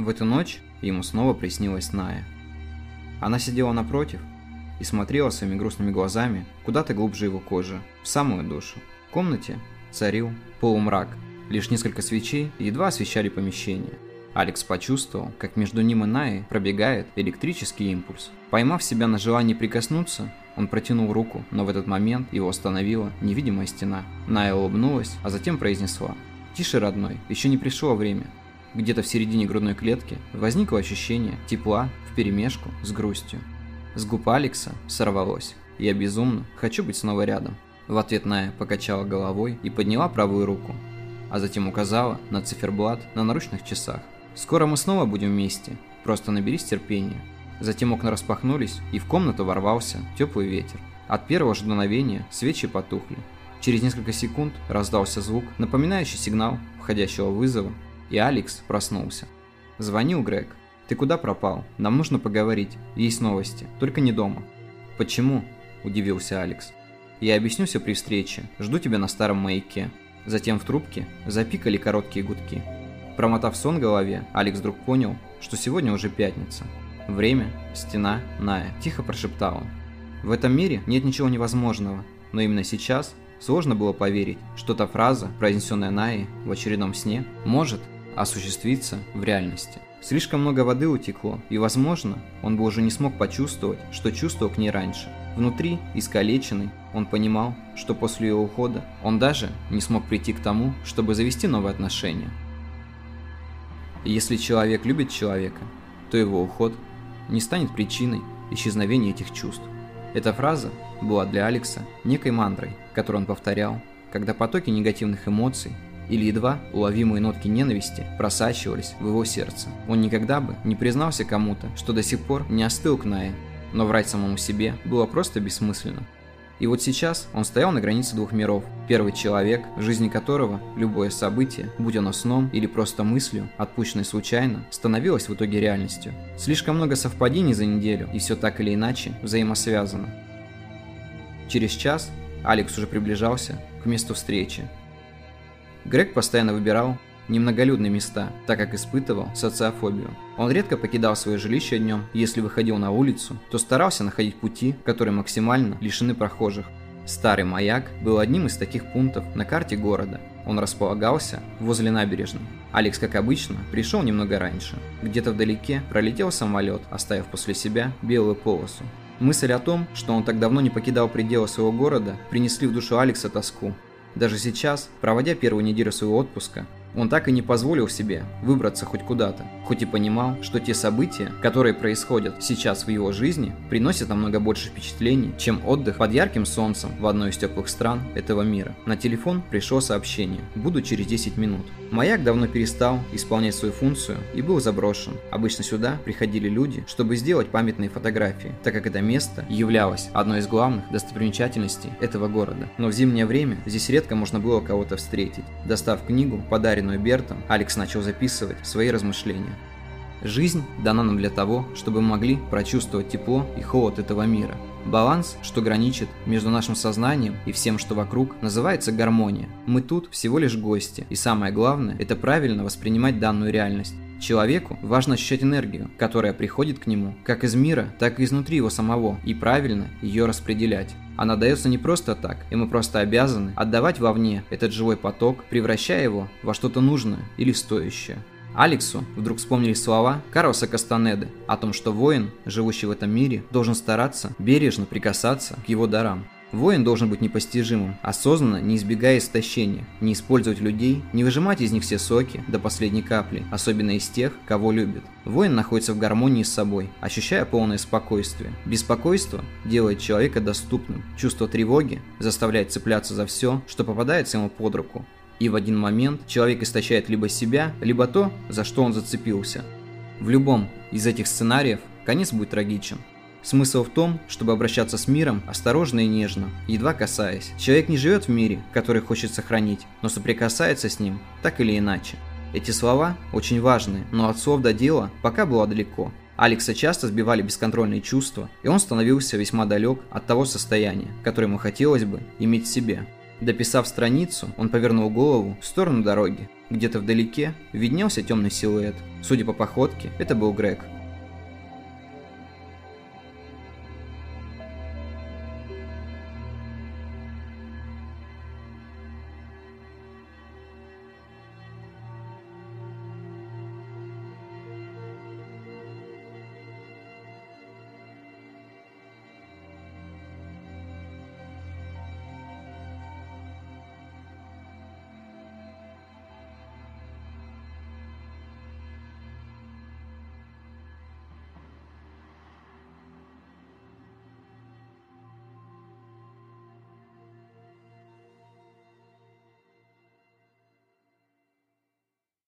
В эту ночь ему снова приснилась Ная. Она сидела напротив и смотрела своими грустными глазами куда-то глубже его кожи, в самую душу. В комнате царил полумрак, лишь несколько свечей едва освещали помещение. Алекс почувствовал, как между ним и Наей пробегает электрический импульс. Поймав себя на желании прикоснуться, он протянул руку, но в этот момент его остановила невидимая стена. Ная улыбнулась, а затем произнесла «Тише, родной, еще не пришло время. Где-то в середине грудной клетки возникло ощущение тепла вперемешку с грустью. С губ Алекса сорвалось. «Я безумно хочу быть снова рядом». В ответ Ная покачала головой и подняла правую руку, а затем указала на циферблат на наручных часах. «Скоро мы снова будем вместе, просто наберись терпения». Затем окна распахнулись, и в комнату ворвался теплый ветер. От первого же дуновения свечи потухли. Через несколько секунд раздался звук, напоминающий сигнал входящего вызова, и Алекс проснулся. Звонил Грег. «Ты куда пропал? Нам нужно поговорить. Есть новости. Только не дома». «Почему?» – удивился Алекс. «Я объясню все при встрече. Жду тебя на старом маяке». Затем в трубке запикали короткие гудки. Промотав сон в голове, Алекс вдруг понял, что сегодня уже пятница. Время, стена, Ная, тихо прошептала. В этом мире нет ничего невозможного, но именно сейчас сложно было поверить, что та фраза, произнесенная Наей в очередном сне, может осуществиться в реальности. Слишком много воды утекло, и, возможно, он бы уже не смог почувствовать, что чувствовал к ней раньше. Внутри, искалеченный, он понимал, что после ее ухода он даже не смог прийти к тому, чтобы завести новые отношения. Если человек любит человека, то его уход не станет причиной исчезновения этих чувств. Эта фраза была для Алекса некой мантрой, которую он повторял, когда потоки негативных эмоций или едва уловимые нотки ненависти просачивались в его сердце. Он никогда бы не признался кому-то, что до сих пор не остыл к Нае, но врать самому себе было просто бессмысленно. И вот сейчас он стоял на границе двух миров. Первый человек, в жизни которого любое событие, будь оно сном или просто мыслью, отпущенной случайно, становилось в итоге реальностью. Слишком много совпадений за неделю, и все так или иначе взаимосвязано. Через час Алекс уже приближался к месту встречи. Грег постоянно выбирал немноголюдные места, так как испытывал социофобию. Он редко покидал свое жилище днем, если выходил на улицу, то старался находить пути, которые максимально лишены прохожих. Старый маяк был одним из таких пунктов на карте города. Он располагался возле набережной. Алекс, как обычно, пришел немного раньше. Где-то вдалеке пролетел самолет, оставив после себя белую полосу. Мысль о том, что он так давно не покидал пределы своего города, принесли в душу Алекса тоску. Даже сейчас, проводя первую неделю своего отпуска, он так и не позволил себе выбраться хоть куда-то, хоть и понимал, что те события, которые происходят сейчас в его жизни, приносят намного больше впечатлений, чем отдых под ярким солнцем в одной из теплых стран этого мира. На телефон пришло сообщение «Буду через 10 минут». Маяк давно перестал исполнять свою функцию и был заброшен. Обычно сюда приходили люди, чтобы сделать памятные фотографии, так как это место являлось одной из главных достопримечательностей этого города. Но в зимнее время здесь редко можно было кого-то встретить. Достав книгу, подаренную подаренную Бертом, Алекс начал записывать свои размышления. Жизнь дана нам для того, чтобы мы могли прочувствовать тепло и холод этого мира. Баланс, что граничит между нашим сознанием и всем, что вокруг, называется гармония. Мы тут всего лишь гости, и самое главное – это правильно воспринимать данную реальность. Человеку важно ощущать энергию, которая приходит к нему как из мира, так и изнутри его самого, и правильно ее распределять. Она дается не просто так, и мы просто обязаны отдавать вовне этот живой поток, превращая его во что-то нужное или стоящее. Алексу вдруг вспомнили слова Карлоса Кастанеды о том, что воин, живущий в этом мире, должен стараться бережно прикасаться к его дарам. Воин должен быть непостижимым, осознанно не избегая истощения, не использовать людей, не выжимать из них все соки до последней капли, особенно из тех, кого любит. Воин находится в гармонии с собой, ощущая полное спокойствие. Беспокойство делает человека доступным. Чувство тревоги заставляет цепляться за все, что попадается ему под руку. И в один момент человек истощает либо себя, либо то, за что он зацепился. В любом из этих сценариев конец будет трагичен. Смысл в том, чтобы обращаться с миром осторожно и нежно, едва касаясь. Человек не живет в мире, который хочет сохранить, но соприкасается с ним так или иначе. Эти слова очень важны, но от слов до дела пока было далеко. Алекса часто сбивали бесконтрольные чувства, и он становился весьма далек от того состояния, которое ему хотелось бы иметь в себе. Дописав страницу, он повернул голову в сторону дороги. Где-то вдалеке виднелся темный силуэт. Судя по походке, это был Грег.